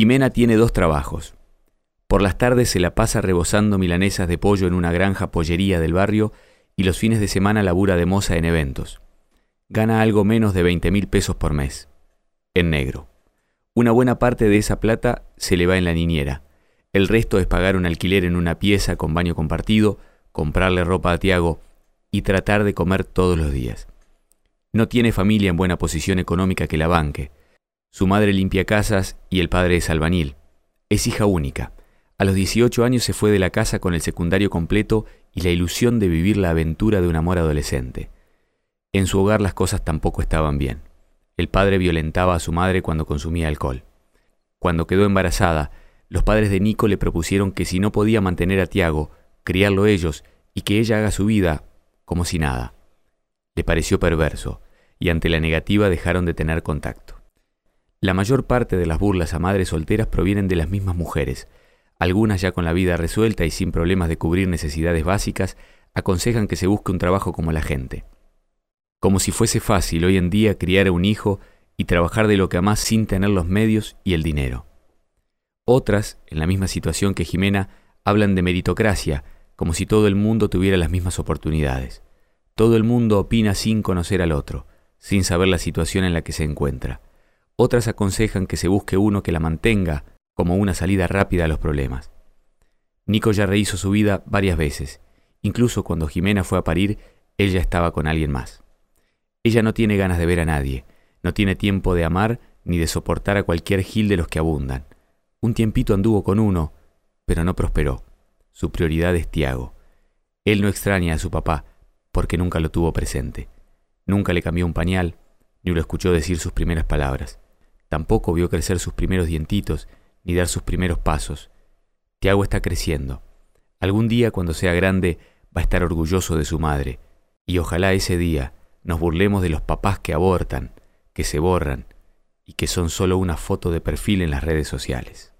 Jimena tiene dos trabajos. Por las tardes se la pasa rebozando milanesas de pollo en una granja pollería del barrio y los fines de semana labura de moza en eventos. Gana algo menos de 20 mil pesos por mes. En negro. Una buena parte de esa plata se le va en la niñera. El resto es pagar un alquiler en una pieza con baño compartido, comprarle ropa a Tiago y tratar de comer todos los días. No tiene familia en buena posición económica que la banque. Su madre limpia casas y el padre es albañil. Es hija única. A los 18 años se fue de la casa con el secundario completo y la ilusión de vivir la aventura de un amor adolescente. En su hogar las cosas tampoco estaban bien. El padre violentaba a su madre cuando consumía alcohol. Cuando quedó embarazada, los padres de Nico le propusieron que si no podía mantener a Tiago, criarlo ellos y que ella haga su vida como si nada. Le pareció perverso, y ante la negativa dejaron de tener contacto. La mayor parte de las burlas a madres solteras provienen de las mismas mujeres. Algunas ya con la vida resuelta y sin problemas de cubrir necesidades básicas, aconsejan que se busque un trabajo como la gente. Como si fuese fácil hoy en día criar a un hijo y trabajar de lo que amás sin tener los medios y el dinero. Otras, en la misma situación que Jimena, hablan de meritocracia, como si todo el mundo tuviera las mismas oportunidades. Todo el mundo opina sin conocer al otro, sin saber la situación en la que se encuentra. Otras aconsejan que se busque uno que la mantenga como una salida rápida a los problemas. Nico ya rehizo su vida varias veces. Incluso cuando Jimena fue a parir, ella estaba con alguien más. Ella no tiene ganas de ver a nadie, no tiene tiempo de amar ni de soportar a cualquier gil de los que abundan. Un tiempito anduvo con uno, pero no prosperó. Su prioridad es Tiago. Él no extraña a su papá, porque nunca lo tuvo presente. Nunca le cambió un pañal, ni lo escuchó decir sus primeras palabras. Tampoco vio crecer sus primeros dientitos, ni dar sus primeros pasos. Tiago está creciendo. Algún día, cuando sea grande, va a estar orgulloso de su madre. Y ojalá ese día nos burlemos de los papás que abortan, que se borran y que son solo una foto de perfil en las redes sociales.